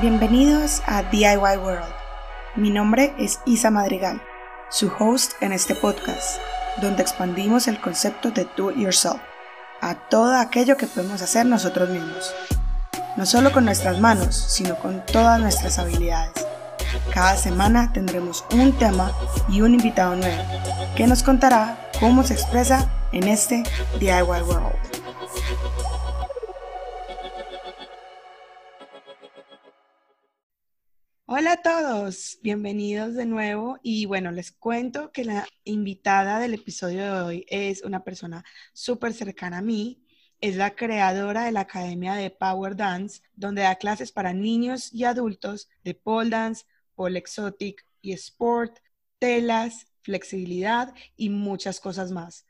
Bienvenidos a DIY World. Mi nombre es Isa Madrigal, su host en este podcast, donde expandimos el concepto de Do It Yourself a todo aquello que podemos hacer nosotros mismos. No solo con nuestras manos, sino con todas nuestras habilidades. Cada semana tendremos un tema y un invitado nuevo que nos contará cómo se expresa en este DIY World. Bienvenidos de nuevo y bueno, les cuento que la invitada del episodio de hoy es una persona súper cercana a mí, es la creadora de la Academia de Power Dance, donde da clases para niños y adultos de pole dance, pole exotic y sport, telas, flexibilidad y muchas cosas más.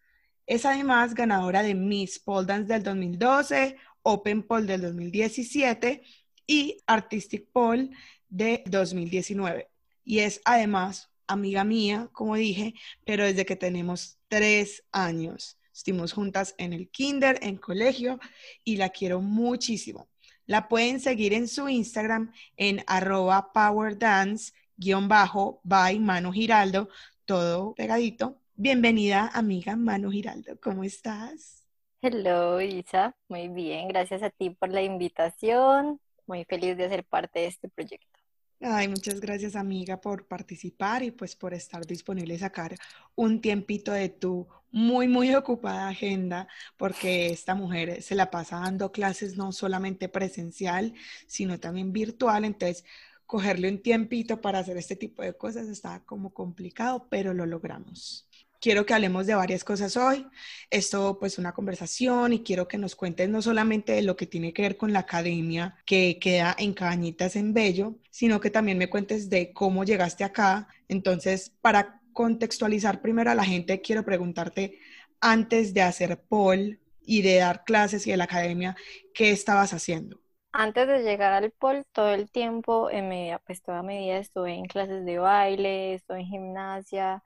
Es además ganadora de Miss Pole Dance del 2012, Open Pole del 2017 y Artistic Pole de 2019. Y es además amiga mía, como dije, pero desde que tenemos tres años. Estuvimos juntas en el kinder, en colegio, y la quiero muchísimo. La pueden seguir en su Instagram en arroba powerdance-by Mano Giraldo, todo pegadito. Bienvenida, amiga Mano Giraldo, ¿cómo estás? Hello, Isa. Muy bien, gracias a ti por la invitación. Muy feliz de ser parte de este proyecto. Ay, muchas gracias amiga por participar y pues por estar disponible y sacar un tiempito de tu muy, muy ocupada agenda, porque esta mujer se la pasa dando clases no solamente presencial, sino también virtual. Entonces, cogerle un tiempito para hacer este tipo de cosas está como complicado, pero lo logramos quiero que hablemos de varias cosas hoy. Esto pues una conversación y quiero que nos cuentes no solamente de lo que tiene que ver con la academia que queda en Cabañitas en Bello, sino que también me cuentes de cómo llegaste acá. Entonces, para contextualizar primero a la gente, quiero preguntarte antes de hacer pol y de dar clases y de la academia, ¿qué estabas haciendo? Antes de llegar al pol, todo el tiempo, en mi pues toda mi vida estuve en clases de baile, estuve en gimnasia,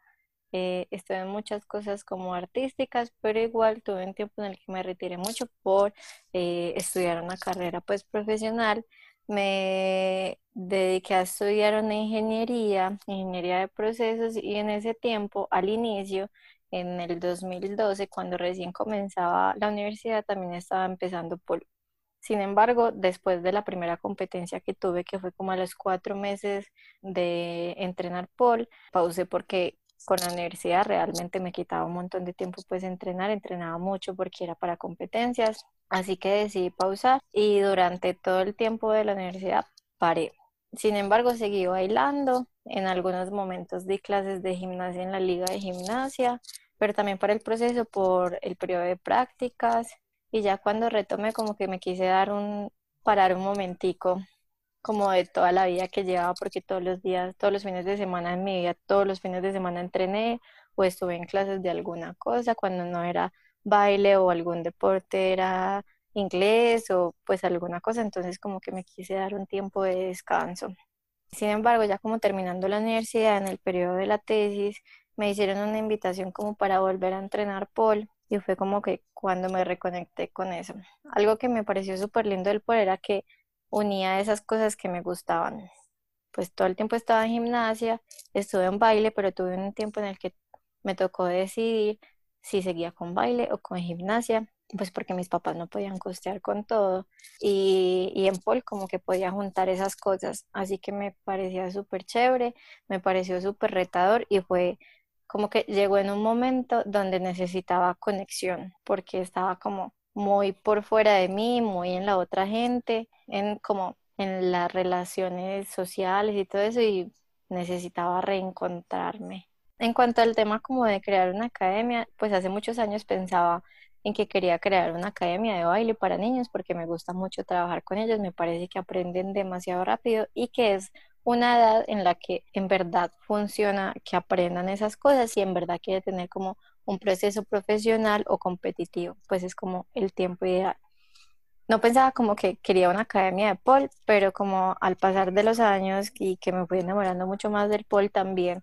eh, estuve en muchas cosas como artísticas, pero igual tuve un tiempo en el que me retiré mucho por eh, estudiar una carrera pues profesional. Me dediqué a estudiar una ingeniería, ingeniería de procesos y en ese tiempo, al inicio, en el 2012, cuando recién comenzaba la universidad, también estaba empezando por sin embargo, después de la primera competencia que tuve, que fue como a los cuatro meses de entrenar pole, pausé porque con la universidad realmente me quitaba un montón de tiempo pues entrenar, entrenaba mucho porque era para competencias, así que decidí pausar y durante todo el tiempo de la universidad paré. Sin embargo, seguí bailando, en algunos momentos di clases de gimnasia en la liga de gimnasia, pero también para el proceso, por el periodo de prácticas y ya cuando retomé como que me quise dar un, parar un momentico como de toda la vida que llevaba, porque todos los días, todos los fines de semana en mi vida, todos los fines de semana entrené o estuve en clases de alguna cosa, cuando no era baile o algún deporte era inglés o pues alguna cosa, entonces como que me quise dar un tiempo de descanso. Sin embargo, ya como terminando la universidad, en el periodo de la tesis, me hicieron una invitación como para volver a entrenar pole y fue como que cuando me reconecté con eso. Algo que me pareció súper lindo del pole era que unía esas cosas que me gustaban. Pues todo el tiempo estaba en gimnasia, estuve en baile, pero tuve un tiempo en el que me tocó decidir si seguía con baile o con gimnasia, pues porque mis papás no podían costear con todo y, en Pol como que podía juntar esas cosas, así que me parecía súper chévere, me pareció súper retador y fue como que llegó en un momento donde necesitaba conexión porque estaba como muy por fuera de mí, muy en la otra gente, en como en las relaciones sociales y todo eso y necesitaba reencontrarme. En cuanto al tema como de crear una academia, pues hace muchos años pensaba en que quería crear una academia de baile para niños porque me gusta mucho trabajar con ellos, me parece que aprenden demasiado rápido y que es una edad en la que en verdad funciona que aprendan esas cosas y en verdad quiere tener como un proceso profesional o competitivo, pues es como el tiempo ideal. No pensaba como que quería una academia de pole, pero como al pasar de los años y que me fui enamorando mucho más del pole también,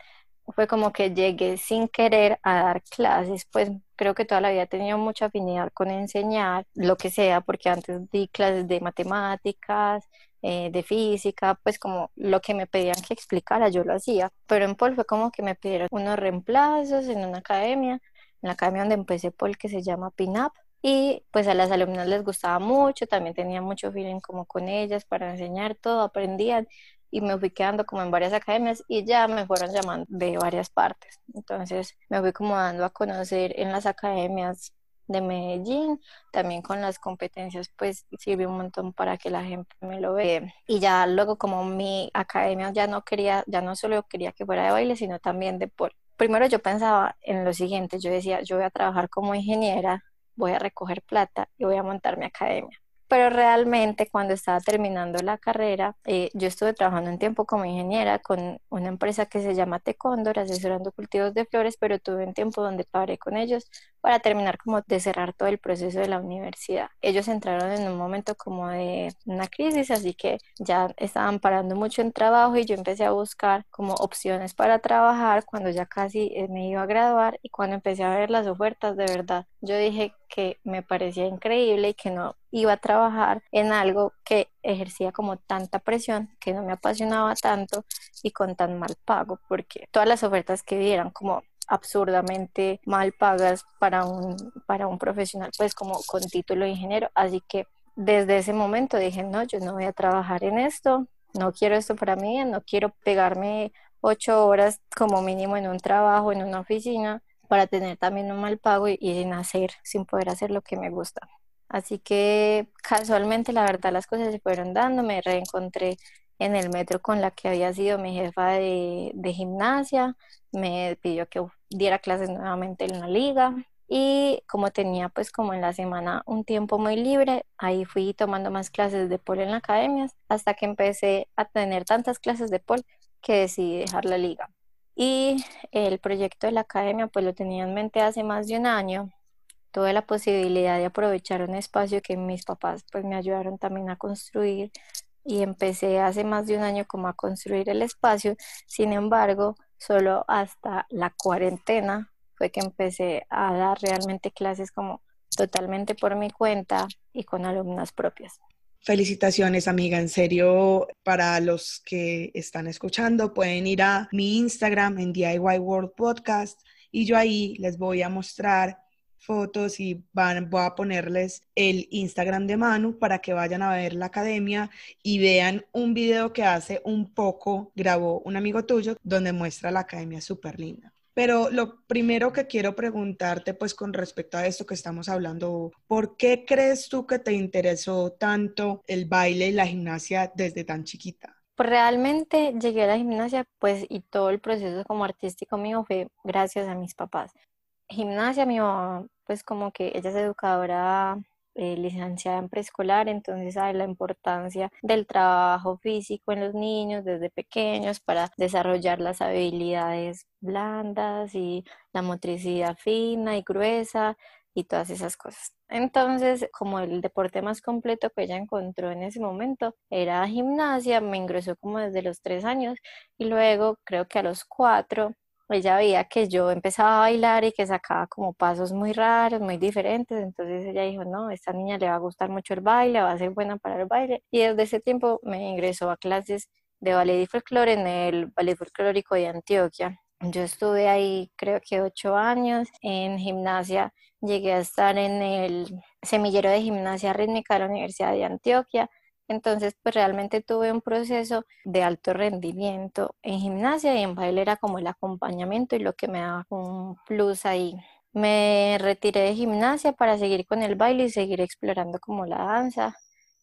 fue como que llegué sin querer a dar clases, pues creo que toda la vida he tenido mucha afinidad con enseñar, lo que sea, porque antes di clases de matemáticas, eh, de física, pues como lo que me pedían que explicara, yo lo hacía. Pero en Pol fue como que me pidieron unos reemplazos en una academia, en la academia donde empecé Pol que se llama PINAP. Y pues a las alumnas les gustaba mucho, también tenía mucho feeling como con ellas para enseñar todo, aprendían y me fui quedando como en varias academias y ya me fueron llamando de varias partes. Entonces me fui como dando a conocer en las academias de Medellín, también con las competencias pues sirvió un montón para que la gente me lo vea y ya luego como mi academia ya no quería, ya no solo quería que fuera de baile, sino también de pol. Primero yo pensaba en lo siguiente, yo decía, yo voy a trabajar como ingeniera, voy a recoger plata y voy a montar mi academia. Pero realmente cuando estaba terminando la carrera, eh, yo estuve trabajando un tiempo como ingeniera con una empresa que se llama Tecóndor, asesorando cultivos de flores, pero tuve un tiempo donde paré con ellos para terminar como de cerrar todo el proceso de la universidad. Ellos entraron en un momento como de una crisis, así que ya estaban parando mucho en trabajo y yo empecé a buscar como opciones para trabajar cuando ya casi eh, me iba a graduar y cuando empecé a ver las ofertas, de verdad, yo dije que me parecía increíble y que no iba a trabajar en algo que ejercía como tanta presión, que no me apasionaba tanto y con tan mal pago, porque todas las ofertas que dieran como absurdamente mal pagas para un, para un profesional, pues como con título de ingeniero. Así que desde ese momento dije, no, yo no voy a trabajar en esto, no quiero esto para mí, no quiero pegarme ocho horas como mínimo en un trabajo, en una oficina, para tener también un mal pago y, y hacer, sin poder hacer lo que me gusta. Así que casualmente, la verdad, las cosas se fueron dando. Me reencontré en el metro con la que había sido mi jefa de, de gimnasia. Me pidió que diera clases nuevamente en la liga. Y como tenía pues como en la semana un tiempo muy libre, ahí fui tomando más clases de pol en la academia hasta que empecé a tener tantas clases de pol que decidí dejar la liga. Y el proyecto de la academia pues lo tenía en mente hace más de un año tuve la posibilidad de aprovechar un espacio que mis papás pues me ayudaron también a construir y empecé hace más de un año como a construir el espacio. Sin embargo, solo hasta la cuarentena fue que empecé a dar realmente clases como totalmente por mi cuenta y con alumnas propias. Felicitaciones, amiga. En serio, para los que están escuchando, pueden ir a mi Instagram en DIY World Podcast y yo ahí les voy a mostrar fotos y van, voy a ponerles el Instagram de Manu para que vayan a ver la academia y vean un video que hace un poco, grabó un amigo tuyo, donde muestra la academia súper linda. Pero lo primero que quiero preguntarte, pues con respecto a esto que estamos hablando, ¿por qué crees tú que te interesó tanto el baile y la gimnasia desde tan chiquita? Pues realmente llegué a la gimnasia, pues, y todo el proceso como artístico mío fue gracias a mis papás. Gimnasia, mi mamá pues como que ella es educadora eh, licenciada en preescolar, entonces sabe la importancia del trabajo físico en los niños desde pequeños para desarrollar las habilidades blandas y la motricidad fina y gruesa y todas esas cosas. Entonces, como el deporte más completo que ella encontró en ese momento era gimnasia, me ingresó como desde los tres años y luego creo que a los cuatro ella veía que yo empezaba a bailar y que sacaba como pasos muy raros, muy diferentes, entonces ella dijo, no, esta niña le va a gustar mucho el baile, va a ser buena para el baile, y desde ese tiempo me ingresó a clases de ballet y folclore en el Ballet Folclórico de Antioquia. Yo estuve ahí creo que ocho años en gimnasia, llegué a estar en el semillero de gimnasia rítmica de la Universidad de Antioquia, entonces, pues realmente tuve un proceso de alto rendimiento en gimnasia y en baile era como el acompañamiento y lo que me daba un plus ahí. Me retiré de gimnasia para seguir con el baile y seguir explorando como la danza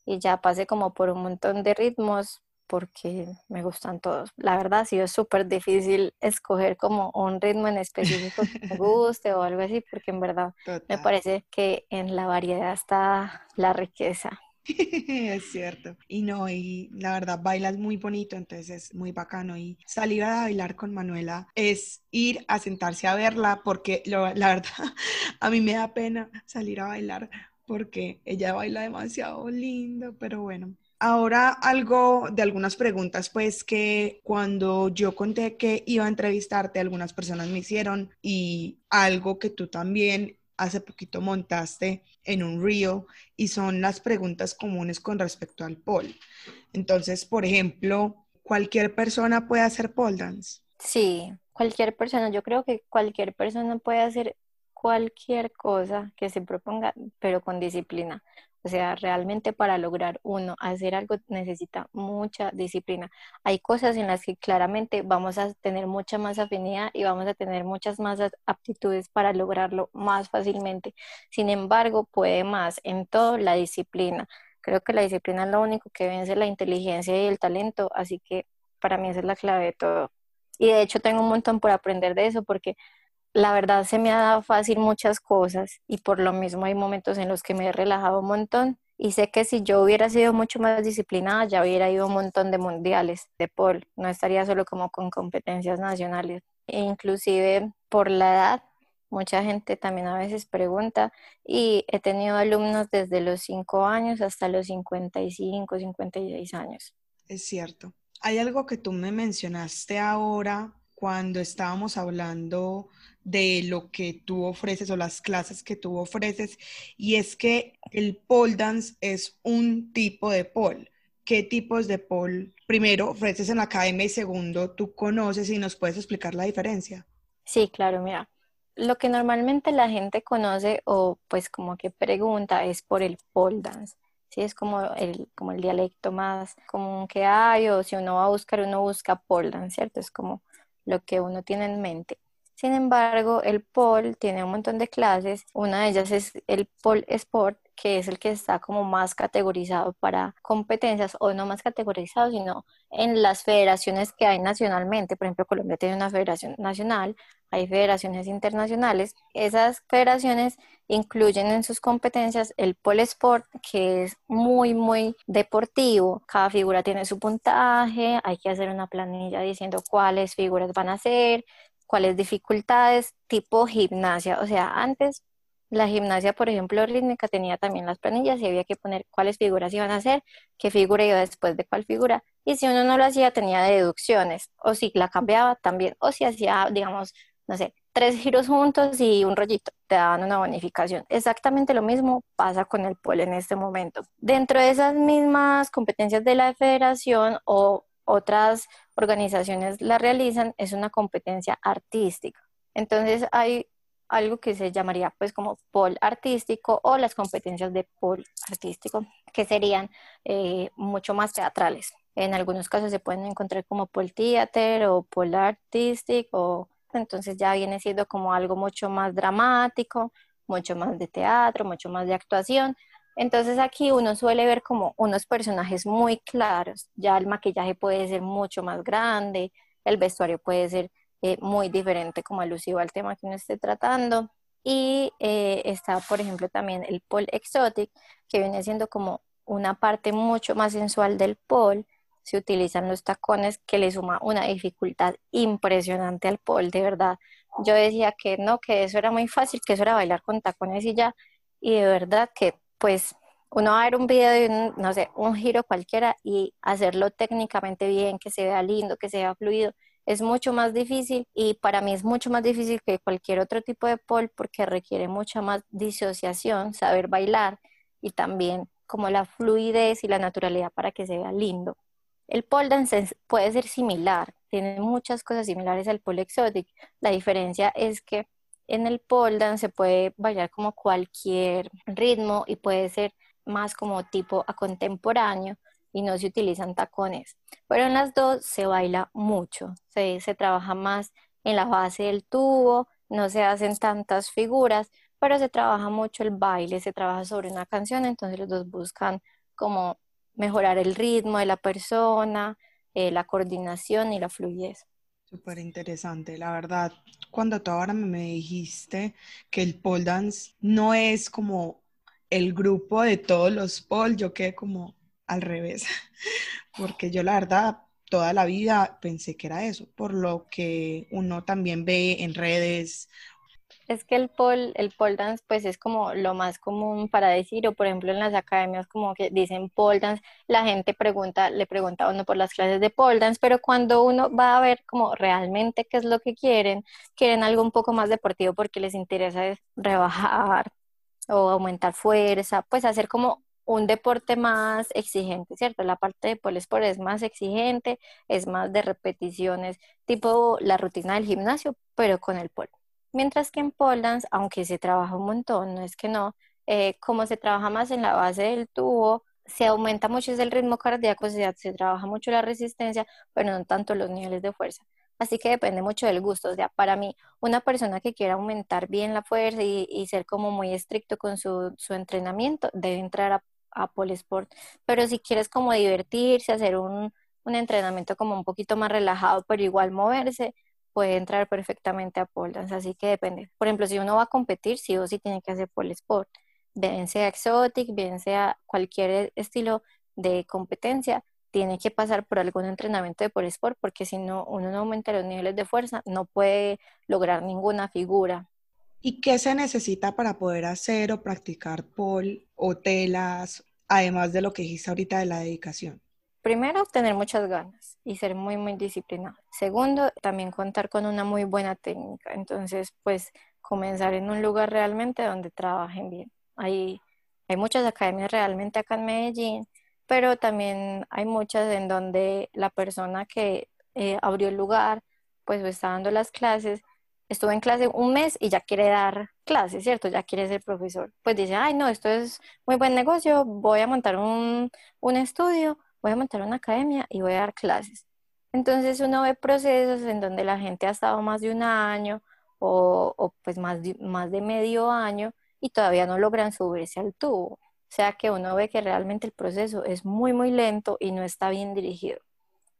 y ya pasé como por un montón de ritmos porque me gustan todos. La verdad ha sido súper difícil escoger como un ritmo en específico que me guste o algo así porque en verdad me parece que en la variedad está la riqueza. es cierto. Y no, y la verdad, bailas muy bonito, entonces es muy bacano. Y salir a bailar con Manuela es ir a sentarse a verla, porque la verdad, a mí me da pena salir a bailar porque ella baila demasiado lindo, pero bueno. Ahora algo de algunas preguntas, pues que cuando yo conté que iba a entrevistarte, algunas personas me hicieron y algo que tú también hace poquito montaste en un reel y son las preguntas comunes con respecto al pole. Entonces, por ejemplo, ¿cualquier persona puede hacer pole dance? Sí, cualquier persona. Yo creo que cualquier persona puede hacer cualquier cosa que se proponga, pero con disciplina. O sea, realmente para lograr uno hacer algo necesita mucha disciplina. Hay cosas en las que claramente vamos a tener mucha más afinidad y vamos a tener muchas más aptitudes para lograrlo más fácilmente. Sin embargo, puede más en todo la disciplina. Creo que la disciplina es lo único que vence la inteligencia y el talento, así que para mí esa es la clave de todo. Y de hecho tengo un montón por aprender de eso porque la verdad se me ha dado fácil muchas cosas y por lo mismo hay momentos en los que me he relajado un montón y sé que si yo hubiera sido mucho más disciplinada ya hubiera ido un montón de mundiales de pole, no estaría solo como con competencias nacionales. E inclusive por la edad, mucha gente también a veces pregunta y he tenido alumnos desde los 5 años hasta los 55, 56 años. Es cierto. Hay algo que tú me mencionaste ahora cuando estábamos hablando de lo que tú ofreces o las clases que tú ofreces, y es que el pole dance es un tipo de pole. ¿Qué tipos de pole primero ofreces en la academia y segundo tú conoces y nos puedes explicar la diferencia? Sí, claro, mira. Lo que normalmente la gente conoce o pues como que pregunta es por el pole dance. Sí, es como el, como el dialecto más común que hay, o si uno va a buscar, uno busca pole dance, ¿cierto? Es como lo que uno tiene en mente. Sin embargo, el pole tiene un montón de clases. Una de ellas es el pole sport, que es el que está como más categorizado para competencias, o no más categorizado, sino en las federaciones que hay nacionalmente. Por ejemplo, Colombia tiene una federación nacional, hay federaciones internacionales. Esas federaciones incluyen en sus competencias el pole sport, que es muy, muy deportivo. Cada figura tiene su puntaje, hay que hacer una planilla diciendo cuáles figuras van a ser, cuáles dificultades, tipo gimnasia. O sea, antes la gimnasia, por ejemplo, rítmica tenía también las planillas y había que poner cuáles figuras iban a hacer, qué figura iba después de cuál figura. Y si uno no lo hacía, tenía deducciones. O si la cambiaba también. O si hacía, digamos, no sé, tres giros juntos y un rollito, te daban una bonificación. Exactamente lo mismo pasa con el pole en este momento. Dentro de esas mismas competencias de la federación o otras organizaciones la realizan, es una competencia artística. Entonces hay algo que se llamaría pues como pol artístico o las competencias de pol artístico, que serían eh, mucho más teatrales. En algunos casos se pueden encontrar como pol theater o pol artistic o entonces ya viene siendo como algo mucho más dramático, mucho más de teatro, mucho más de actuación, entonces aquí uno suele ver como unos personajes muy claros, ya el maquillaje puede ser mucho más grande, el vestuario puede ser eh, muy diferente como alusivo al tema que uno esté tratando. Y eh, está, por ejemplo, también el pole exotic, que viene siendo como una parte mucho más sensual del pole. Se utilizan los tacones que le suma una dificultad impresionante al pole, de verdad. Yo decía que no, que eso era muy fácil, que eso era bailar con tacones y ya. Y de verdad que pues uno va a ver un video de, un, no sé, un giro cualquiera y hacerlo técnicamente bien, que se vea lindo, que se vea fluido, es mucho más difícil y para mí es mucho más difícil que cualquier otro tipo de pole porque requiere mucha más disociación, saber bailar y también como la fluidez y la naturalidad para que se vea lindo. El pole dance puede ser similar, tiene muchas cosas similares al pole exotic. La diferencia es que en el pole dance se puede bailar como cualquier ritmo y puede ser más como tipo a contemporáneo y no se utilizan tacones. Pero en las dos se baila mucho, se, se trabaja más en la base del tubo, no se hacen tantas figuras, pero se trabaja mucho el baile, se trabaja sobre una canción, entonces los dos buscan como mejorar el ritmo de la persona, eh, la coordinación y la fluidez. Súper interesante, la verdad. Cuando tú ahora me dijiste que el pole dance no es como el grupo de todos los pole, yo quedé como al revés, porque yo la verdad toda la vida pensé que era eso, por lo que uno también ve en redes. Es que el pole, el pole dance pues es como lo más común para decir, o por ejemplo en las academias como que dicen pole dance, la gente pregunta, le pregunta a uno por las clases de pole dance, pero cuando uno va a ver como realmente qué es lo que quieren, quieren algo un poco más deportivo porque les interesa es rebajar o aumentar fuerza, pues hacer como un deporte más exigente, ¿cierto? La parte de pole sport es más exigente, es más de repeticiones, tipo la rutina del gimnasio, pero con el pole. Mientras que en pole dance, aunque se trabaja un montón, no es que no, eh, como se trabaja más en la base del tubo, se aumenta mucho el ritmo cardíaco, se, se trabaja mucho la resistencia, pero no tanto los niveles de fuerza. Así que depende mucho del gusto. O sea, para mí, una persona que quiera aumentar bien la fuerza y, ser como muy estricto con su, entrenamiento, debe entrar a, a Sport. Pero si quieres como divertirse, hacer un, un entrenamiento como un poquito más relajado, pero igual moverse, puede entrar perfectamente a pole dance, así que depende. Por ejemplo, si uno va a competir, sí o sí tiene que hacer pole sport, bien sea exotic, bien sea cualquier estilo de competencia, tiene que pasar por algún entrenamiento de pole sport, porque si no, uno no aumenta los niveles de fuerza, no puede lograr ninguna figura. ¿Y qué se necesita para poder hacer o practicar pole o telas, además de lo que dijiste ahorita de la dedicación? Primero, tener muchas ganas y ser muy, muy disciplinado. Segundo, también contar con una muy buena técnica. Entonces, pues comenzar en un lugar realmente donde trabajen bien. Hay, hay muchas academias realmente acá en Medellín, pero también hay muchas en donde la persona que eh, abrió el lugar, pues está dando las clases, estuvo en clase un mes y ya quiere dar clases, ¿cierto? Ya quiere ser profesor. Pues dice, ay, no, esto es muy buen negocio, voy a montar un, un estudio voy a montar una academia y voy a dar clases. Entonces uno ve procesos en donde la gente ha estado más de un año o, pues más de, más de medio año y todavía no logran subirse al tubo. O sea que uno ve que realmente el proceso es muy, muy lento y no está bien dirigido.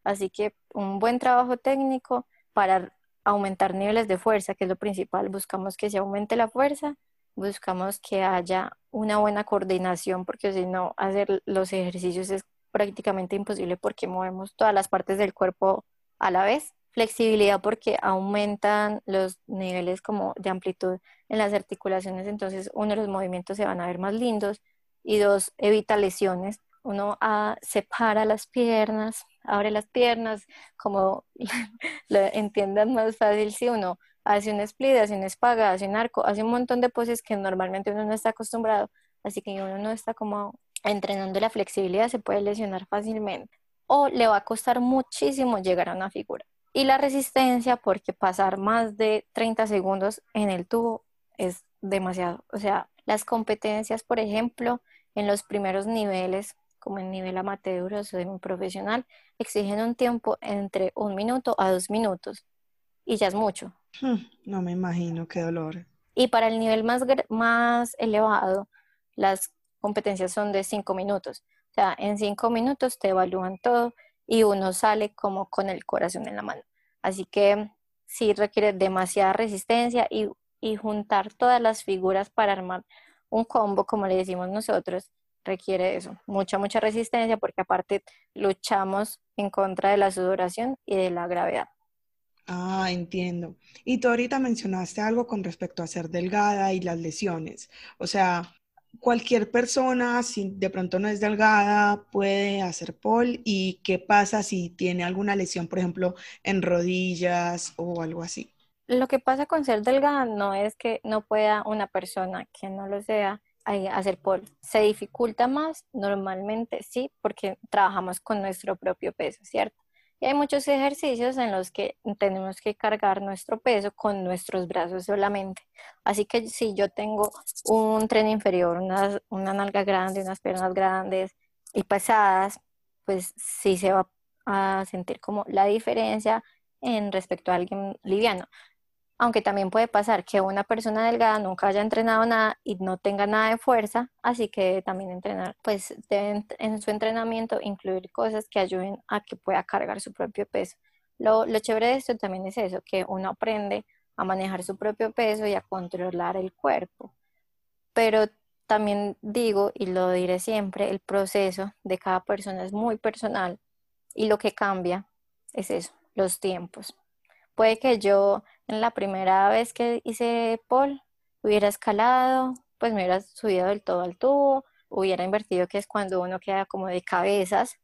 Así que un buen trabajo técnico para aumentar niveles de fuerza, que es lo principal. Buscamos que se aumente la fuerza, buscamos que haya una buena coordinación, porque si no, hacer los ejercicios es prácticamente imposible porque movemos todas las partes del cuerpo a la vez. Flexibilidad porque aumentan los niveles como de amplitud en las articulaciones, entonces uno los movimientos se van a ver más lindos y dos, evita lesiones. Uno ah, separa las piernas, abre las piernas, como lo entiendan más fácil si uno hace un split, hace un espaga, hace un arco, hace un montón de poses que normalmente uno no está acostumbrado, así que uno no está como entrenando la flexibilidad se puede lesionar fácilmente o le va a costar muchísimo llegar a una figura. Y la resistencia, porque pasar más de 30 segundos en el tubo es demasiado. O sea, las competencias, por ejemplo, en los primeros niveles, como en nivel amateur o semi-profesional, exigen un tiempo entre un minuto a dos minutos. Y ya es mucho. Hmm, no me imagino, qué dolor. Y para el nivel más, más elevado, las competencias son de cinco minutos. O sea, en cinco minutos te evalúan todo y uno sale como con el corazón en la mano. Así que sí requiere demasiada resistencia y, juntar todas las figuras para armar un combo, como le decimos nosotros, requiere eso, mucha, mucha resistencia, porque aparte luchamos en contra de la sudoración y de la gravedad. Ah, entiendo. Y tú ahorita mencionaste algo con respecto a ser delgada y las lesiones. O sea, cualquier persona, si de pronto no es delgada, puede hacer pole y qué pasa si tiene alguna lesión, por ejemplo, en rodillas o algo así. Lo que pasa con ser delgada no es que no pueda una persona que no lo sea hacer pole. Se dificulta más normalmente, sí, porque trabajamos con nuestro propio peso, ¿cierto? Y hay muchos ejercicios en los que tenemos que cargar nuestro peso con nuestros brazos solamente. Así que si yo tengo un tren inferior, una, una nalga grande, unas piernas grandes y pesadas, pues sí se va a sentir como la diferencia en respecto a alguien liviano aunque también puede pasar que una persona delgada nunca haya entrenado nada y no tenga nada de fuerza, así que también entrenar, pues deben en su entrenamiento incluir cosas que ayuden a que pueda cargar su propio peso. Lo, lo chévere de esto también es eso, que uno aprende a manejar su propio peso y a controlar el cuerpo. Pero también digo, y lo diré siempre, el proceso de cada persona es muy personal y lo que cambia es eso, los tiempos Puede que yo en la primera vez que hice pole hubiera escalado, pues me hubiera subido del todo al tubo, hubiera invertido, que es cuando uno queda como de cabezas,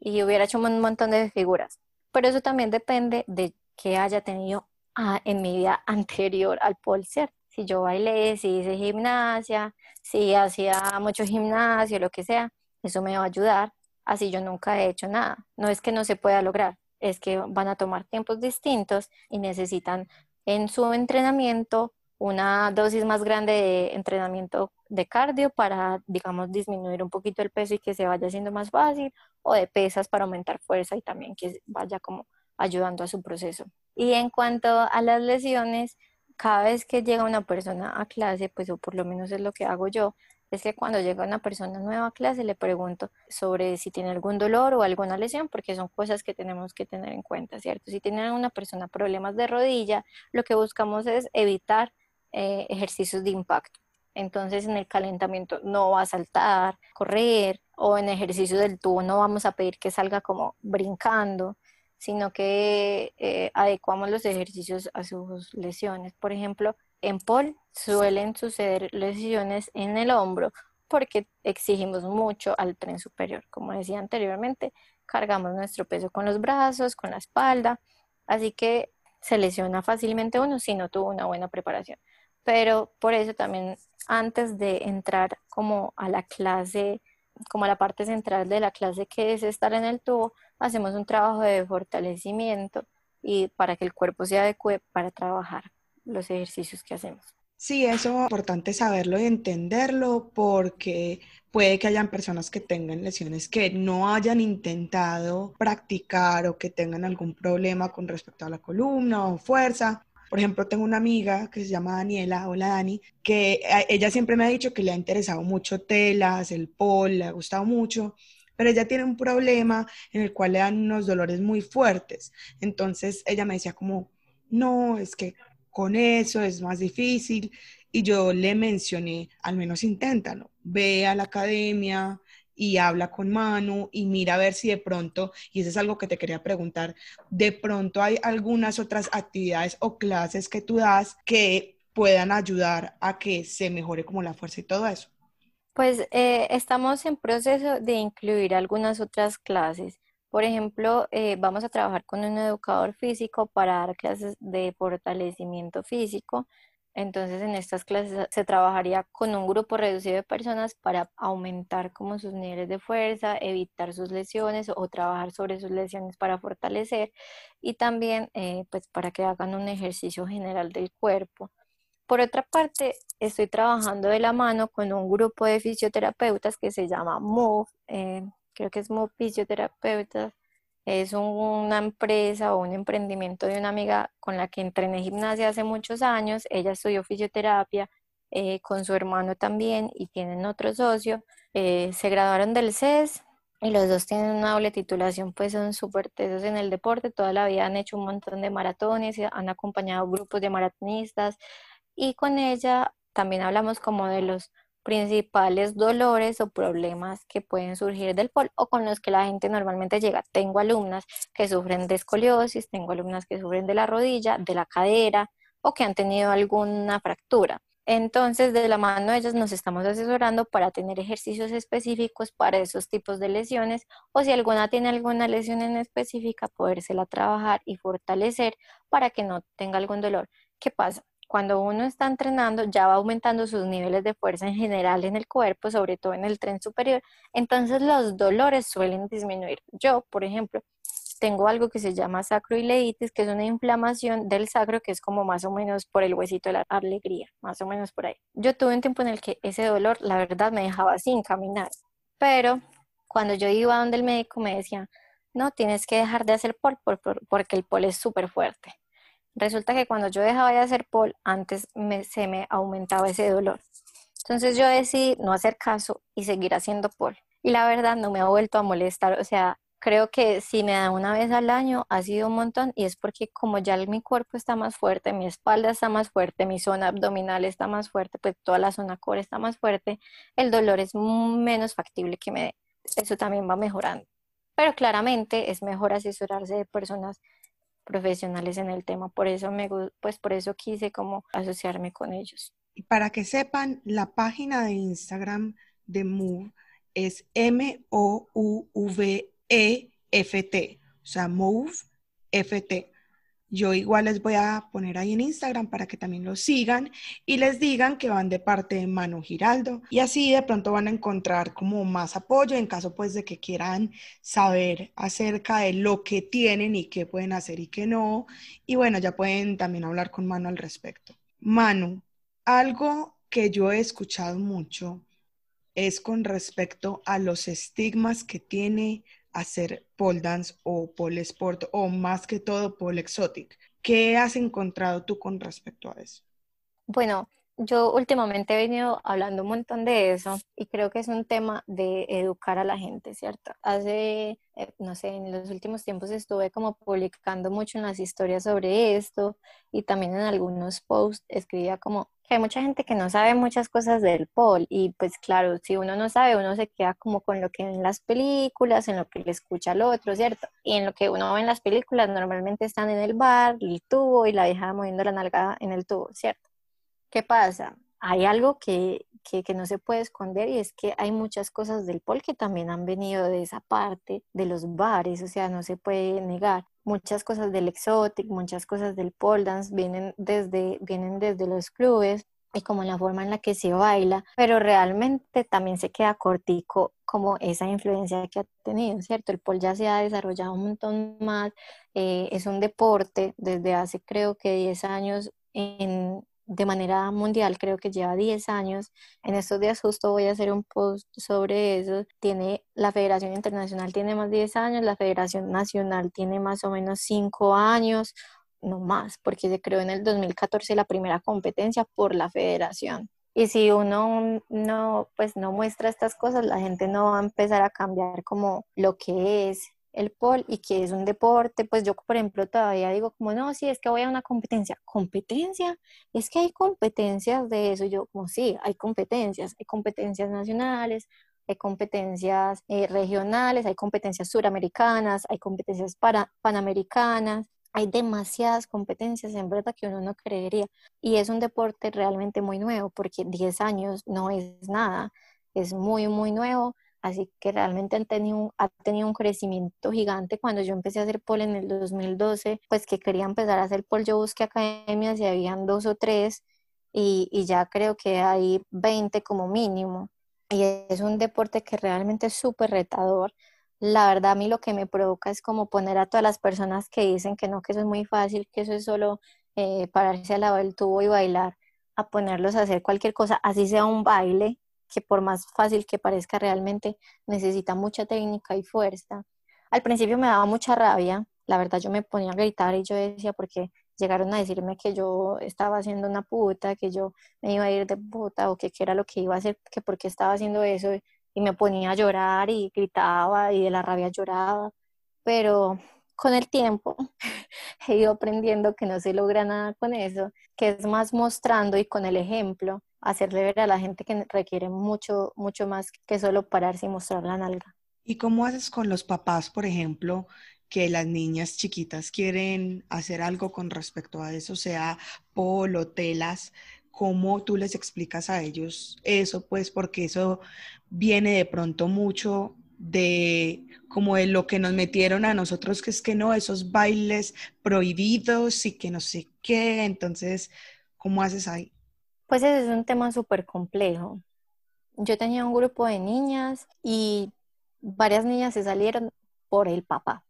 y hubiera hecho un montón de figuras. Pero eso también depende de que haya tenido ah, en mi vida anterior al pole, ¿cierto? Si yo bailé, si hice gimnasia, si hacía mucho gimnasio, lo que sea, eso me va a ayudar. Así yo nunca he hecho nada. No es que no se pueda lograr, es que van a tomar tiempos distintos y necesitan en su entrenamiento una dosis más grande de entrenamiento de cardio para, digamos, disminuir un poquito el peso y que se vaya haciendo más fácil, o de pesas para aumentar fuerza y también que vaya como ayudando a su proceso. Y en cuanto a las lesiones, cada vez que llega una persona a clase, pues o por lo menos es lo que hago yo, es que cuando llega una persona nueva a clase le pregunto sobre si tiene algún dolor o alguna lesión, porque son cosas que tenemos que tener en cuenta, ¿cierto? Si tiene una persona problemas de rodilla, lo que buscamos es evitar eh, ejercicios de impacto. Entonces en el calentamiento no va a saltar, correr o en ejercicio del tubo no vamos a pedir que salga como brincando, sino que eh, adecuamos los ejercicios a sus lesiones. Por ejemplo, en POL suelen suceder lesiones en el hombro porque exigimos mucho al tren superior. Como decía anteriormente, cargamos nuestro peso con los brazos, con la espalda, así que se lesiona fácilmente uno si no tuvo una buena preparación. Pero por eso también antes de entrar como a la clase, como a la parte central de la clase que es estar en el tubo, hacemos un trabajo de fortalecimiento y para que el cuerpo se adecue para trabajar los ejercicios que hacemos. Sí, eso es importante saberlo y entenderlo porque puede que hayan personas que tengan lesiones que no hayan intentado practicar o que tengan algún problema con respecto a la columna o fuerza. Por ejemplo, tengo una amiga que se llama Daniela, hola Dani, que ella siempre me ha dicho que le ha interesado mucho telas, el pol, le ha gustado mucho, pero ella tiene un problema en el cual le dan unos dolores muy fuertes. Entonces ella me decía como, no, es que con eso es más difícil. Y yo le mencioné, al menos inténtalo, ve a la academia y habla con Manu y mira a ver si de pronto, y eso es algo que te quería preguntar, de pronto hay algunas otras actividades o clases que tú das que puedan ayudar a que se mejore como la fuerza y todo eso. Pues eh, estamos en proceso de incluir algunas otras clases. Por ejemplo, eh, vamos a trabajar con un educador físico para dar clases de fortalecimiento físico. Entonces, en estas clases se trabajaría con un grupo reducido de personas para aumentar como sus niveles de fuerza, evitar sus lesiones o trabajar sobre sus lesiones para fortalecer y también eh, pues para que hagan un ejercicio general del cuerpo. Por otra parte, estoy trabajando de la mano con un grupo de fisioterapeutas que se llama MOVE, eh, creo que es MOVE Fisioterapeutas. Es una empresa o un emprendimiento de una amiga con la que entrené gimnasia hace muchos años. Ella estudió fisioterapia eh, con su hermano también y tienen otro socio. Eh, se graduaron del CES y los dos tienen una doble titulación, pues son súper tesos en el deporte. Toda la vida han hecho un montón de maratones, han acompañado grupos de maratonistas, y con ella también hablamos como de los principales dolores o problemas que pueden surgir del pol o con los que la gente normalmente llega. Tengo alumnas que sufren de escoliosis, tengo alumnas que sufren de la rodilla, de la cadera o que han tenido alguna fractura. Entonces, de la mano de ellas nos estamos asesorando para tener ejercicios específicos para esos tipos de lesiones o si alguna tiene alguna lesión en específica, podérsela trabajar y fortalecer para que no tenga algún dolor. ¿Qué pasa? Cuando uno está entrenando ya va aumentando sus niveles de fuerza en general en el cuerpo, sobre todo en el tren superior, entonces los dolores suelen disminuir. Yo, por ejemplo, tengo algo que se llama sacroileitis, que es una inflamación del sacro que es como más o menos por el huesito de la alegría, más o menos por ahí. Yo tuve un tiempo en el que ese dolor, la verdad, me dejaba sin caminar, pero cuando yo iba donde el médico me decía, no, tienes que dejar de hacer pol porque el pol es súper fuerte. Resulta que cuando yo dejaba de hacer pole, antes se me aumentaba ese dolor. Entonces yo decidí no hacer caso y seguir haciendo pole. Y la verdad no me ha vuelto a molestar. O sea, creo que si me da una vez al año ha sido un montón y es porque como ya mi cuerpo está más fuerte, mi espalda está más fuerte, mi zona abdominal está más fuerte, pues toda la zona core está más fuerte, el dolor es menos factible que me dé. Eso también va mejorando. Pero claramente es mejor asesorarse de personas profesionales en el tema. Por eso me, pues por eso quise como asociarme con ellos. Y para que sepan, la página de Instagram de Move es M-O-U-V-E-F-T, o sea, Move F-T. Yo igual les voy a poner ahí en Instagram para que también lo sigan y les digan que van de parte de Manu Giraldo y así de pronto van a encontrar como más apoyo en caso pues de que quieran saber acerca de lo que tienen y qué pueden hacer y qué no. Y bueno, ya pueden también hablar con Manu al respecto. Manu, algo que yo he escuchado mucho es con respecto a los estigmas que tiene hacer pole dance o pole sport o más que todo pole exotic. ¿Qué has encontrado tú con respecto a eso? Bueno, yo últimamente he venido hablando un montón de eso y creo que es un tema de educar a la gente, ¿cierto? Hace, eh, no sé, en los últimos tiempos estuve como publicando mucho en las historias sobre esto y también en algunos posts escribía como hay mucha gente que no sabe muchas cosas del pol y pues claro, si uno no sabe, uno se queda como con lo que en las películas, en lo que le escucha al otro, ¿cierto? Y en lo que uno ve en las películas normalmente están en el bar, el tubo y la vieja moviendo la nalga en el tubo, ¿cierto? ¿Qué pasa? Hay algo que, que, que, no se puede esconder y es que hay muchas cosas del pol que también han venido de esa parte, de los bares, o sea, no se puede negar muchas cosas del exotic, muchas cosas del pole dance vienen desde, vienen desde los clubes y como la forma en la que se baila, pero realmente también se queda cortico como esa influencia que ha tenido, ¿cierto? El pole ya se ha desarrollado un montón más, eh, es un deporte desde hace creo que 10 años en, de manera mundial, creo que lleva 10 años. En estos días justo voy a hacer un post sobre eso. Tiene la Federación Internacional tiene más de 10 años, la Federación Nacional tiene más o menos 5 años, no más, porque se creó en el 2014 la primera competencia por la federación. Y si uno no, pues no muestra estas cosas, la gente no va a empezar a cambiar como lo que es el pole y que es un deporte, pues yo, por ejemplo, todavía digo como, no, sí, es que voy a una competencia. ¿Competencia? Es que hay competencias de eso. yo, como, sí, hay competencias. Hay competencias nacionales, hay competencias eh, regionales, hay competencias suramericanas, hay competencias para, panamericanas. Hay demasiadas competencias, en verdad, que uno no creería. Y es un deporte realmente muy nuevo, porque 10 años no es nada. Es muy, muy nuevo Así que realmente han tenido, ha tenido un crecimiento gigante. Cuando yo empecé a hacer pole en el 2012, pues que quería empezar a hacer pole, yo busqué academias y habían dos o tres y, y ya creo que hay 20 como mínimo. Y es un deporte que realmente es súper retador. La verdad, a mí lo que me provoca es como poner a todas las personas que dicen que no, que eso es muy fácil, que eso es solo eh, pararse al lado del tubo y bailar, a ponerlos a hacer cualquier cosa, así sea un baile, que por más fácil que parezca realmente necesita mucha técnica y fuerza. Al principio me daba mucha rabia, la verdad yo me ponía a gritar y yo decía porque llegaron a decirme que yo estaba haciendo una puta, que yo me iba a ir de puta o que qué era lo que iba a hacer, que porque estaba haciendo eso y me ponía a llorar y gritaba y de la rabia lloraba, pero con el tiempo he ido aprendiendo que no se logra nada con eso, que es más mostrando y con el ejemplo hacerle ver a la gente que requiere mucho, mucho más que solo pararse y mostrar la nalga. ¿Y cómo haces con los papás, por ejemplo, que las niñas chiquitas quieren hacer algo con respecto a eso, sea polo, telas? ¿Cómo tú les explicas a ellos eso? Pues porque eso viene de pronto mucho de como de lo que nos metieron a nosotros, que es que no, esos bailes prohibidos y que no sé qué. Entonces, ¿cómo haces ahí? Pues ese es un tema súper complejo. Yo tenía un grupo de niñas y varias niñas se salieron por el papá.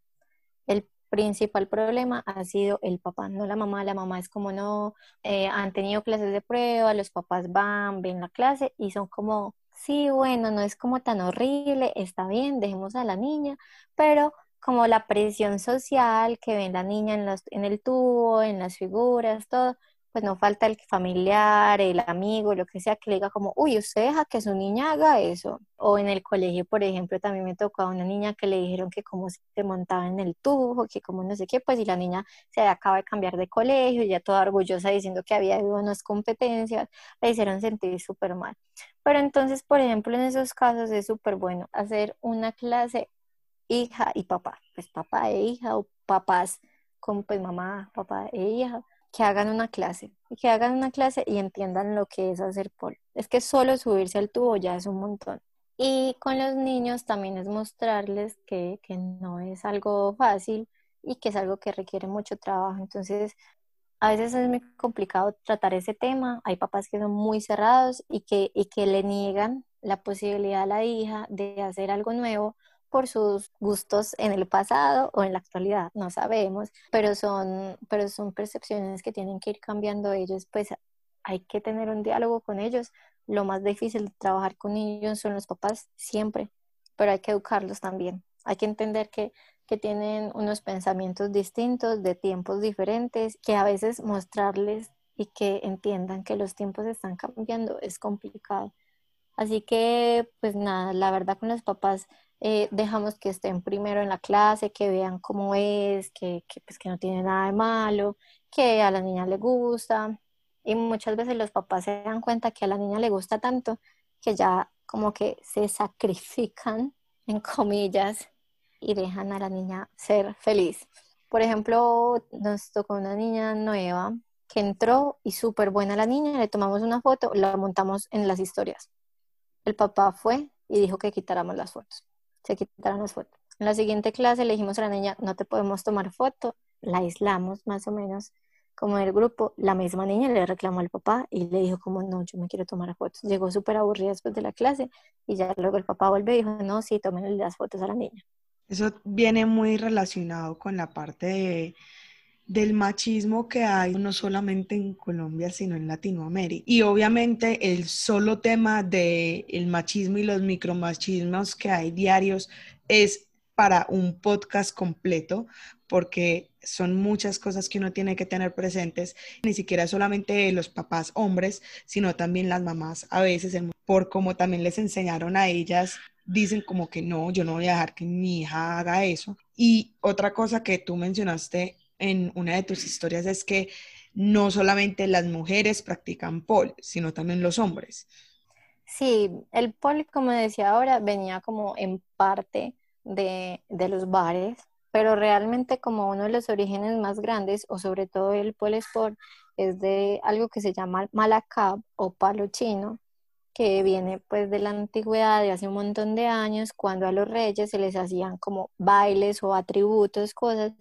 El principal problema ha sido el papá, no la mamá. La mamá es como no, eh, han tenido clases de prueba, los papás van, ven la clase y son como, sí, bueno, no es como tan horrible, está bien, dejemos a la niña, pero como la presión social que ven la niña en, en el tubo, en las figuras, todo, pues no falta el familiar, el amigo, lo que sea, que le diga como, uy, usted deja que su niña haga eso. O en el colegio, por ejemplo, también me tocó a una niña que le dijeron que cómo se montaba en el tubo, que como no sé qué, pues y la niña se acaba de cambiar de colegio, ya toda orgullosa diciendo que había unas competencias, le hicieron sentir súper mal. Pero entonces, por ejemplo, en esos casos es súper bueno hacer una clase hija y papá, pues papá e hija o papás con pues mamá, papá e hija, que hagan una clase, y que hagan una clase y entiendan lo que es hacer pole. Es que solo subirse al tubo ya es un montón. Y con los niños también es mostrarles que, que no es algo fácil y que es algo que requiere mucho trabajo. Entonces, a veces es muy complicado tratar ese tema. Hay papás que son muy cerrados y que, y que le niegan la posibilidad a la hija de hacer algo nuevo por sus gustos en el pasado o en la actualidad, no sabemos, pero son, pero son percepciones que tienen que ir cambiando ellos, pues hay que tener un diálogo con ellos. Lo más difícil de trabajar con ellos son los papás siempre, pero hay que educarlos también. Hay que entender que, que tienen unos pensamientos distintos, de tiempos diferentes, que a veces mostrarles y que entiendan que los tiempos están cambiando es complicado. Así que, pues nada, la verdad con los papás eh, dejamos que estén primero en la clase, que vean cómo es, que, que, pues, que no tiene nada de malo, que a la niña le gusta. Y muchas veces los papás se dan cuenta que a la niña le gusta tanto que ya como que se sacrifican, en comillas, y dejan a la niña ser feliz. Por ejemplo, nos tocó una niña nueva que entró y súper buena la niña, le tomamos una foto, la montamos en las historias. El papá fue y dijo que quitáramos las fotos. Se quitaron las fotos. En la siguiente clase le dijimos a la niña, no te podemos tomar foto, la aislamos más o menos como el grupo. La misma niña le reclamó al papá y le dijo como, no, yo me quiero tomar fotos. Llegó súper aburrida después de la clase y ya luego el papá volvió y dijo, no, sí, tomen las fotos a la niña. Eso viene muy relacionado con la parte del machismo que hay no solamente en Colombia, sino en Latinoamérica. Y obviamente el solo tema del el machismo y los micromachismos que hay diarios es para un podcast completo, porque son muchas cosas que uno tiene que tener presentes, ni siquiera solamente los papás hombres, sino también las mamás a veces, por como también les enseñaron a ellas dicen como que no, yo no voy a dejar que mi hija haga eso. Y otra cosa que tú mencionaste en una de tus historias es que no solamente las mujeres practican pole, sino también los hombres. Sí, el pole, como decía ahora, venía como en parte de, de los bares, pero realmente como uno de los orígenes más grandes, o sobre todo el pole sport, es de algo que se llama malacab o palo chino, que viene pues de la antigüedad, de hace un montón de años, cuando a los reyes se les hacían como bailes o atributos, cosas.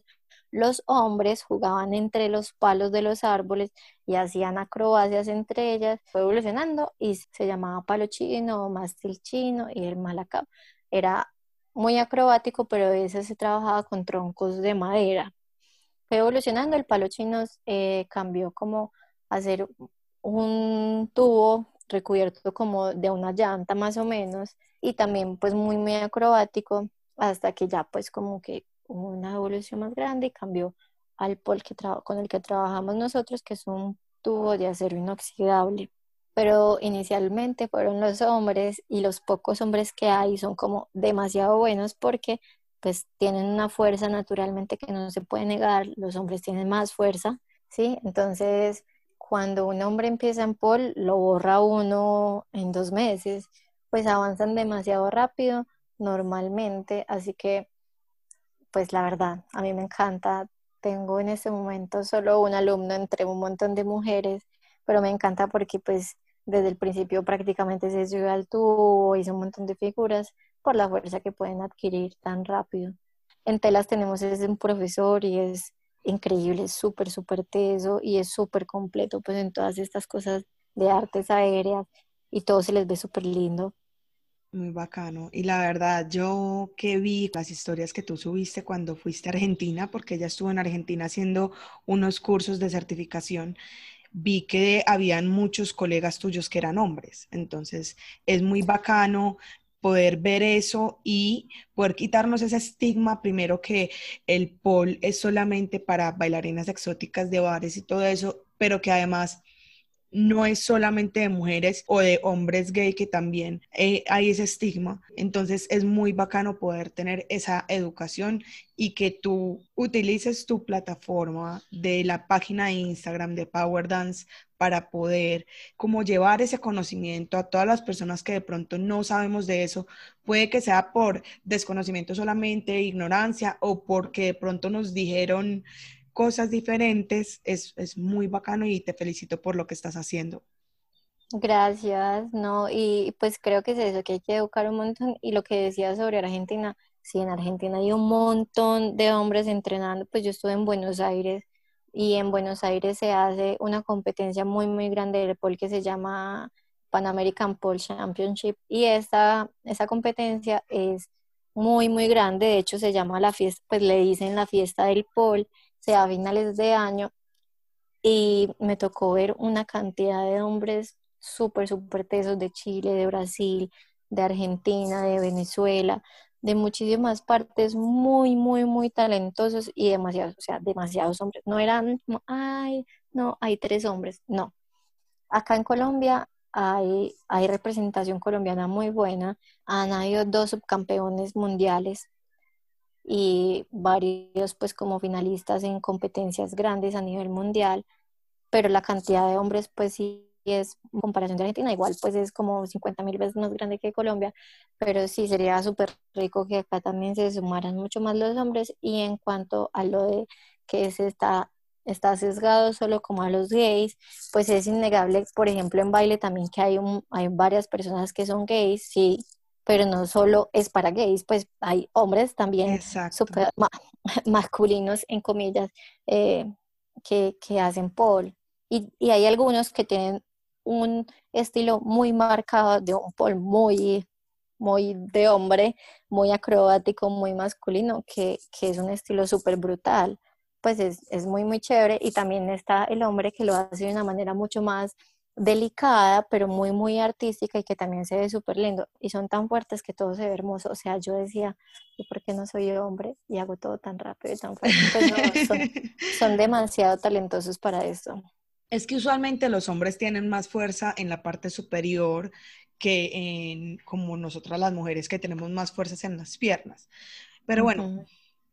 Los hombres jugaban entre los palos de los árboles y hacían acrobacias entre ellas. Fue evolucionando y se llamaba palo chino mástil chino y el malacab. Era muy acrobático, pero ese se trabajaba con troncos de madera. Fue evolucionando, el palo chino eh, cambió como hacer un tubo recubierto como de una llanta más o menos y también pues muy muy acrobático hasta que ya pues como que una evolución más grande y cambió al pol que con el que trabajamos nosotros que es un tubo de acero inoxidable pero inicialmente fueron los hombres y los pocos hombres que hay son como demasiado buenos porque pues tienen una fuerza naturalmente que no se puede negar, los hombres tienen más fuerza, ¿sí? Entonces cuando un hombre empieza en pole, lo borra uno en dos meses, pues avanzan demasiado rápido normalmente, así que pues la verdad, a mí me encanta. Tengo en este momento solo un alumno entre un montón de mujeres, pero me encanta porque pues desde el principio prácticamente se subió al tubo, hizo un montón de figuras por la fuerza que pueden adquirir tan rápido. En telas tenemos ese un profesor y es increíble, es súper, súper teso y es súper completo pues en todas estas cosas de artes aéreas y todo se les ve súper lindo. Muy bacano. Y la verdad, yo que vi las historias que tú subiste cuando fuiste a Argentina, porque ella estuvo en Argentina haciendo unos cursos de certificación, vi que habían muchos colegas tuyos que eran hombres. Entonces, es muy bacano poder ver eso y poder quitarnos ese estigma, primero que el pole es solamente para bailarinas exóticas de bares y todo eso, pero que además no es solamente de mujeres o de hombres gay que también eh, hay ese estigma. Entonces es muy bacano poder tener esa educación y que tú utilices tu plataforma de la página de Instagram de Power Dance para poder como llevar ese conocimiento a todas las personas que de pronto no sabemos de eso. Puede que sea por desconocimiento solamente, ignorancia o porque de pronto nos dijeron cosas diferentes es, es muy bacano y te felicito por lo que estás haciendo. Gracias, no, y pues creo que es eso, que hay que educar un montón. Y lo que decía sobre Argentina, sí, en Argentina hay un montón de hombres entrenando, pues yo estuve en Buenos Aires y en Buenos Aires se hace una competencia muy, muy grande del pole que se llama Pan American Pole Championship y esta, esa competencia es muy, muy grande, de hecho se llama la fiesta, pues le dicen la fiesta del pole, se da a finales de año y me tocó ver una cantidad de hombres súper, súper tesos de Chile, de Brasil, de Argentina, de Venezuela, de muchísimas partes muy, muy, muy talentosos y demasiados, o sea, demasiados hombres. No eran, ay, no, hay tres hombres, no. Acá en Colombia hay, hay representación colombiana muy buena, han habido dos subcampeones mundiales y varios pues como finalistas en competencias grandes a nivel mundial, pero la cantidad de hombres pues sí es en comparación de Argentina, igual pues es como 50 mil veces más grande que Colombia, pero sí sería súper rico que acá también se sumaran mucho más los hombres. Y en cuanto a lo de que se está, está sesgado solo como a los gays, pues es innegable, por ejemplo en baile también que hay, un, hay varias personas que son gays, sí, pero no solo es para gays, pues hay hombres también super masculinos, en comillas, eh, que, que, hacen pole. Y, y, hay algunos que tienen un estilo muy marcado de un pole muy, muy de hombre, muy acrobático, muy masculino, que, que es un estilo súper brutal. Pues es, es muy, muy chévere. Y también está el hombre que lo hace de una manera mucho más delicada, pero muy, muy artística y que también se ve súper lindo. Y son tan fuertes que todo se ve hermoso. O sea, yo decía, ¿y por qué no soy hombre y hago todo tan rápido y tan fuerte? Pues son, son demasiado talentosos para esto. Es que usualmente los hombres tienen más fuerza en la parte superior que en, como nosotras las mujeres que tenemos más fuerzas en las piernas. Pero bueno,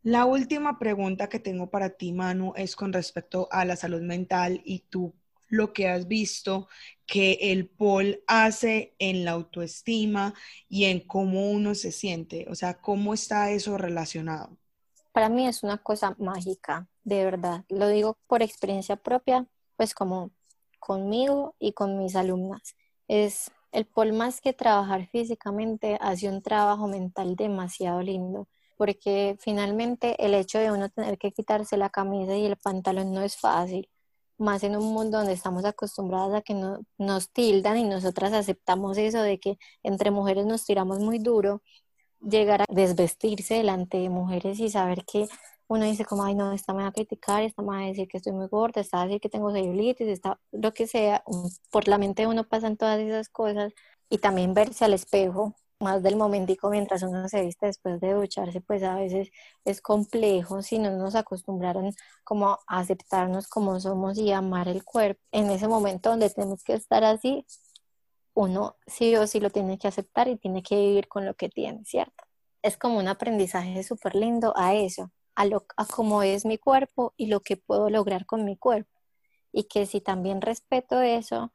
la última pregunta que tengo para ti, Manu, es con respecto a la salud mental y tú lo que has visto que el pol hace en la autoestima y en cómo uno se siente? O sea, ¿cómo está eso relacionado? Para mí es una cosa mágica, de verdad. Lo digo por experiencia propia, pues como conmigo y con mis alumnas. Es el pol más que trabajar físicamente, hace un trabajo mental demasiado lindo, porque finalmente el hecho de uno tener que quitarse la camisa y el pantalón no es fácil más en un mundo donde estamos acostumbradas a que no, nos tildan y nosotras aceptamos eso de que entre mujeres nos tiramos muy duro, llegar a desvestirse delante de mujeres y saber que uno dice como, ay no, esta me va a criticar, esta me va a decir que estoy muy gorda, esta va a decir que tengo celulitis, esta, lo que sea, por la mente uno pasan todas esas cosas y también verse al espejo más del momentico mientras uno se viste después de ducharse, pues a veces es complejo si no nos acostumbraron como a aceptarnos como somos y amar el cuerpo. En ese momento donde tenemos que estar así, uno sí o sí lo tiene que aceptar y tiene que vivir con lo que tiene, ¿cierto? Es como un aprendizaje súper lindo a eso, a, lo, a cómo es mi cuerpo y lo que puedo lograr con mi cuerpo. Y que si también respeto eso,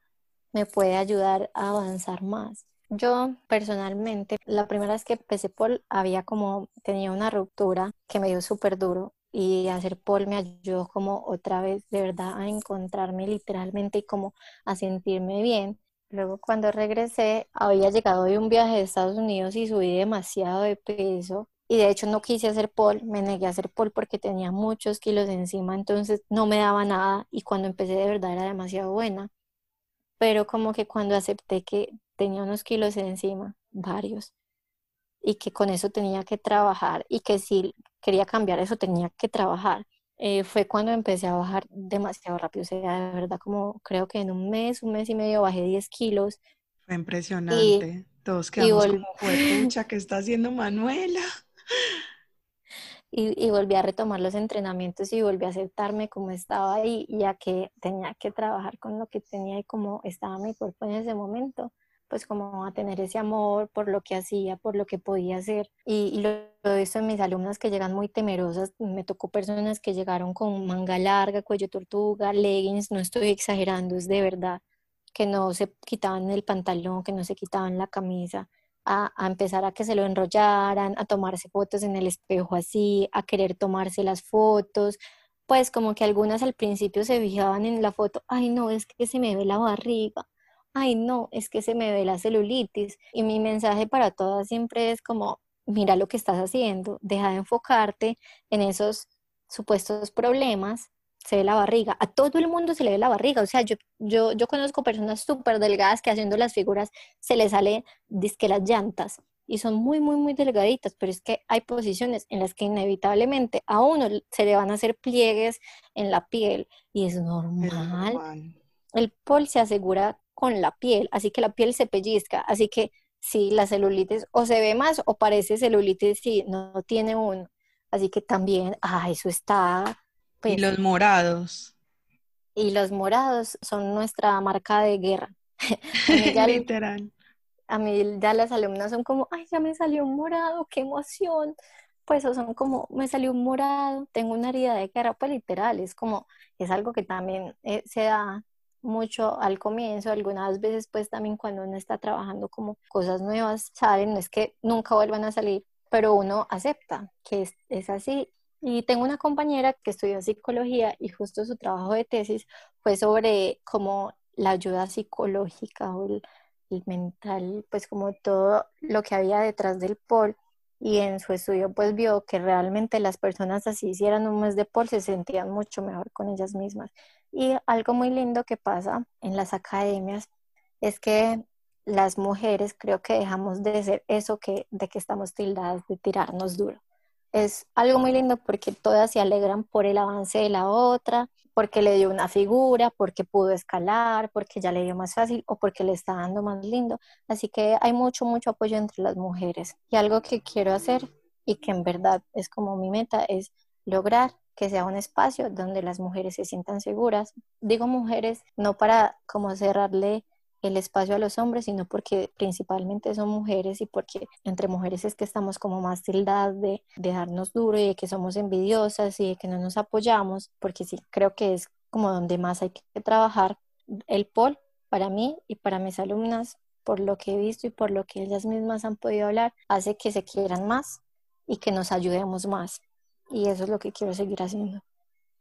me puede ayudar a avanzar más. Yo personalmente, la primera vez que empecé pole, había como, tenía una ruptura que me dio súper duro y hacer pole me ayudó como otra vez de verdad a encontrarme literalmente y como a sentirme bien. Luego cuando regresé, había llegado de un viaje de Estados Unidos y subí demasiado de peso. Y de hecho no quise hacer pole, me negué a hacer pole porque tenía muchos kilos encima, entonces no me daba nada y cuando empecé de verdad era demasiado buena. Pero como que cuando acepté que tenía unos kilos encima, varios, y que con eso tenía que trabajar y que si quería cambiar eso tenía que trabajar. Eh, fue cuando empecé a bajar demasiado rápido, o sea, de verdad como creo que en un mes, un mes y medio bajé 10 kilos. Fue impresionante. Todos quedamos como, pucha, ¿qué está haciendo Manuela? Y, y, volví a retomar los entrenamientos y volví a aceptarme como estaba ahí, ya que tenía que trabajar con lo que tenía y como estaba mi cuerpo en ese momento pues como a tener ese amor por lo que hacía, por lo que podía hacer. Y, lo, he visto en mis alumnas que llegan muy temerosas. Me tocó personas que llegaron con manga larga, cuello tortuga, leggings, no estoy exagerando, es de verdad, que no se quitaban el pantalón, que no se quitaban la camisa. A, a, empezar a que se lo enrollaran, a tomarse fotos en el espejo así, a querer tomarse las fotos, pues como que algunas al principio se fijaban en la foto, ay no, es que se me ve la barriga, ay no, es que se me ve la celulitis. Y mi mensaje para todas siempre es como, mira lo que estás haciendo, deja de enfocarte en esos supuestos problemas, se ve la barriga, a todo el mundo se le ve la barriga, o sea, yo, yo, yo conozco personas súper delgadas que haciendo las figuras se les sale disque las llantas y son muy, muy, muy delgaditas, pero es que hay posiciones en las que inevitablemente a uno se le van a hacer pliegues en la piel y es normal. El pol se asegura con la piel, así que la piel se pellizca, así que si la celulitis o se ve más o parece celulitis si no tiene uno, así que también, ah, eso está... y pues los morados. Y los morados son nuestra marca de guerra. Literal a mí ya las alumnas son como, ay, ya me salió un morado, qué emoción. Pues o son como, me salió un morado, tengo una herida de guerra, pues literal, es como, es algo que también eh, se da mucho al comienzo, algunas veces pues también cuando uno está trabajando como cosas nuevas, saben, no es que nunca vuelvan a salir, pero uno acepta que es, es así. Y tengo una compañera que estudió psicología y justo su trabajo de tesis fue sobre cómo la ayuda psicológica o el, el mental, pues como todo lo que había detrás del pol y en su estudio pues vio que realmente las personas así hicieran un mes de pol se sentían mucho mejor con ellas mismas. Y algo muy lindo que pasa en las academias es que las mujeres creo que dejamos de ser eso que de que estamos tildadas de tirarnos duro es algo muy lindo porque todas se alegran por el avance de la otra, porque le dio una figura, porque pudo escalar, porque ya le dio más fácil o porque le está dando más lindo. Así que hay mucho, mucho apoyo entre las mujeres. Y algo que quiero hacer y que en verdad es como mi meta es lograr que sea un espacio donde las mujeres se sientan seguras. Digo mujeres no para como cerrarle el espacio a los hombres, sino porque principalmente son mujeres y porque entre mujeres es que estamos como más tildadas de, de darnos duro y de que somos envidiosas y de que no nos apoyamos, porque sí, creo que es como donde más hay que trabajar el POL para mí y para mis alumnas, por lo que he visto y por lo que ellas mismas han podido hablar, hace que se quieran más y que nos ayudemos más. Y eso es lo que quiero seguir haciendo.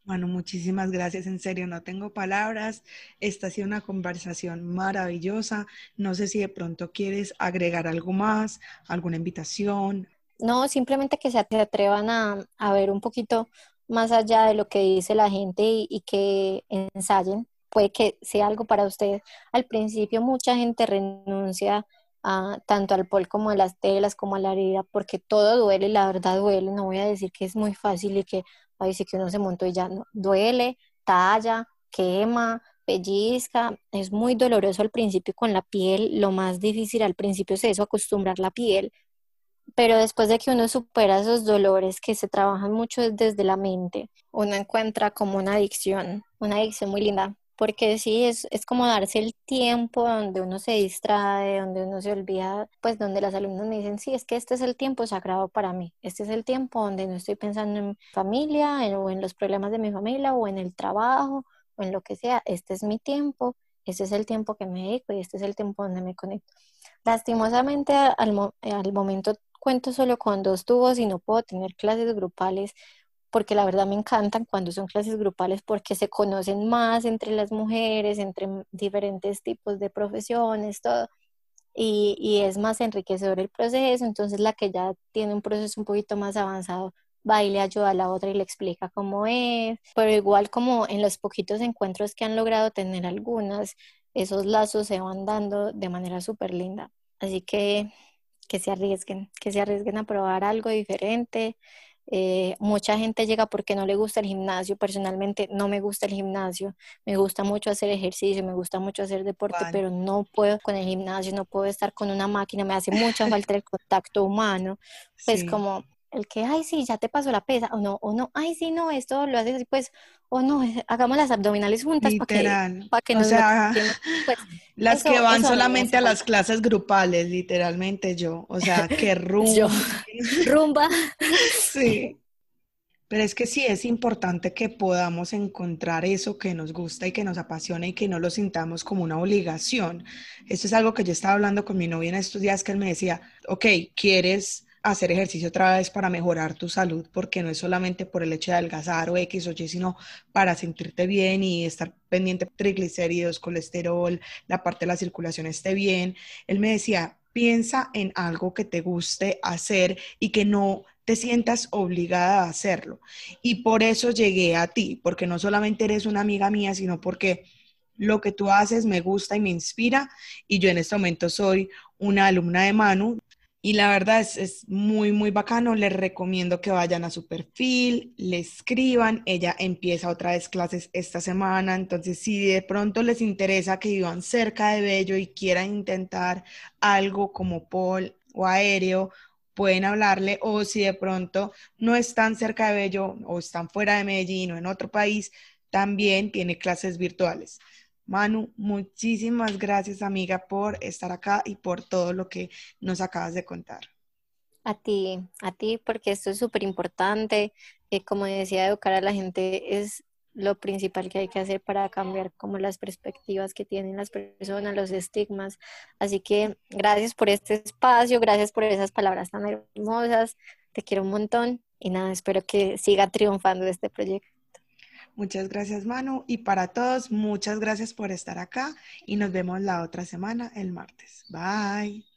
Bueno, muchísimas gracias, en serio, no tengo palabras. Esta ha sido una conversación maravillosa. No sé si de pronto quieres agregar algo más, alguna invitación. No, simplemente que se atrevan a, a ver un poquito más allá de lo que dice la gente y, que ensayen. Puede que sea algo para ustedes. Al principio mucha gente renuncia tanto al pol como a las telas, como a la herida, porque todo duele, la verdad duele. No voy a decir que es muy fácil y que ahí sí que uno se montó y ya no, duele, talla, quema, pellizca, es muy doloroso al principio con la piel, lo más difícil al principio es eso, acostumbrar la piel, pero después de que uno supera esos dolores que se trabajan mucho desde la mente, uno encuentra como una adicción, una adicción muy linda, porque sí, es, es como darse el tiempo donde uno se distrae, donde uno se olvida, pues donde las alumnas me dicen, sí, es que este es el tiempo sagrado para mí, este es el tiempo donde no estoy pensando en familia o en los problemas de mi familia o en el trabajo o en lo que sea, este es mi tiempo, este es el tiempo que me dedico y este es el tiempo donde me conecto. Lastimosamente al, al momento cuento solo con dos tubos y no puedo tener clases grupales porque la verdad me encantan cuando son clases grupales porque se conocen más entre las mujeres, entre diferentes tipos de profesiones, todo. Y, y, es más enriquecedor el proceso, entonces la que ya tiene un proceso un poquito más avanzado va y le ayuda a la otra y le explica cómo es, pero igual como en los poquitos encuentros que han logrado tener algunas, esos lazos se van dando de manera súper linda. Así que que se arriesguen, que se arriesguen a probar algo diferente, eh, mucha gente llega porque no le gusta el gimnasio. Personalmente no me gusta el gimnasio. Me gusta mucho hacer ejercicio, me gusta mucho hacer deporte, pero no puedo con el gimnasio, no puedo estar con una máquina. Me hace mucha falta el contacto humano. Pues como el que, ay, sí, ya te pasó la pesa, o no, o no, ay, sí, no, esto lo haces pues, o no, hagamos las abdominales juntas para que, para que nos... Sea, pues, las que van solamente a las clases grupales, literalmente yo, o sea, que rumba. rumba. sí. Pero es que sí es importante que podamos encontrar eso que nos gusta y que nos apasiona y que no lo sintamos como una obligación. Eso es algo que yo estaba hablando con mi novia en estos días que él me decía, ok, ¿quieres hacer ejercicio otra vez para mejorar tu salud, porque no es solamente por el hecho de adelgazar o X o Y, sino para sentirte bien y estar pendiente de triglicéridos, colesterol, la parte de la circulación esté bien. Él me decía, piensa en algo que te guste hacer y que no te sientas obligada a hacerlo. Y por eso llegué a ti, porque no solamente eres una amiga mía, sino porque lo que tú haces me gusta y me inspira. Y yo en este momento soy una alumna de Manu. Y la verdad es, es, muy, muy bacano. Les recomiendo que vayan a su perfil, le escriban. Ella empieza otra vez clases esta semana. Entonces, si de pronto les interesa que vivan cerca de Bello y quieran intentar algo como Paul o aéreo, pueden hablarle. O si de pronto no están cerca de Bello o están fuera de Medellín o en otro país, también tiene clases virtuales. Manu, muchísimas gracias amiga por estar acá y por todo lo que nos acabas de contar. A ti, a ti, porque esto es súper importante. Eh, como decía, educar a la gente es lo principal que hay que hacer para cambiar como las perspectivas que tienen las personas, los estigmas. Así que gracias por este espacio, gracias por esas palabras tan hermosas. Te quiero un montón y nada, espero que siga triunfando este proyecto. Muchas gracias, Manu. Y para todos, muchas gracias por estar acá y nos vemos la otra semana, el martes. Bye.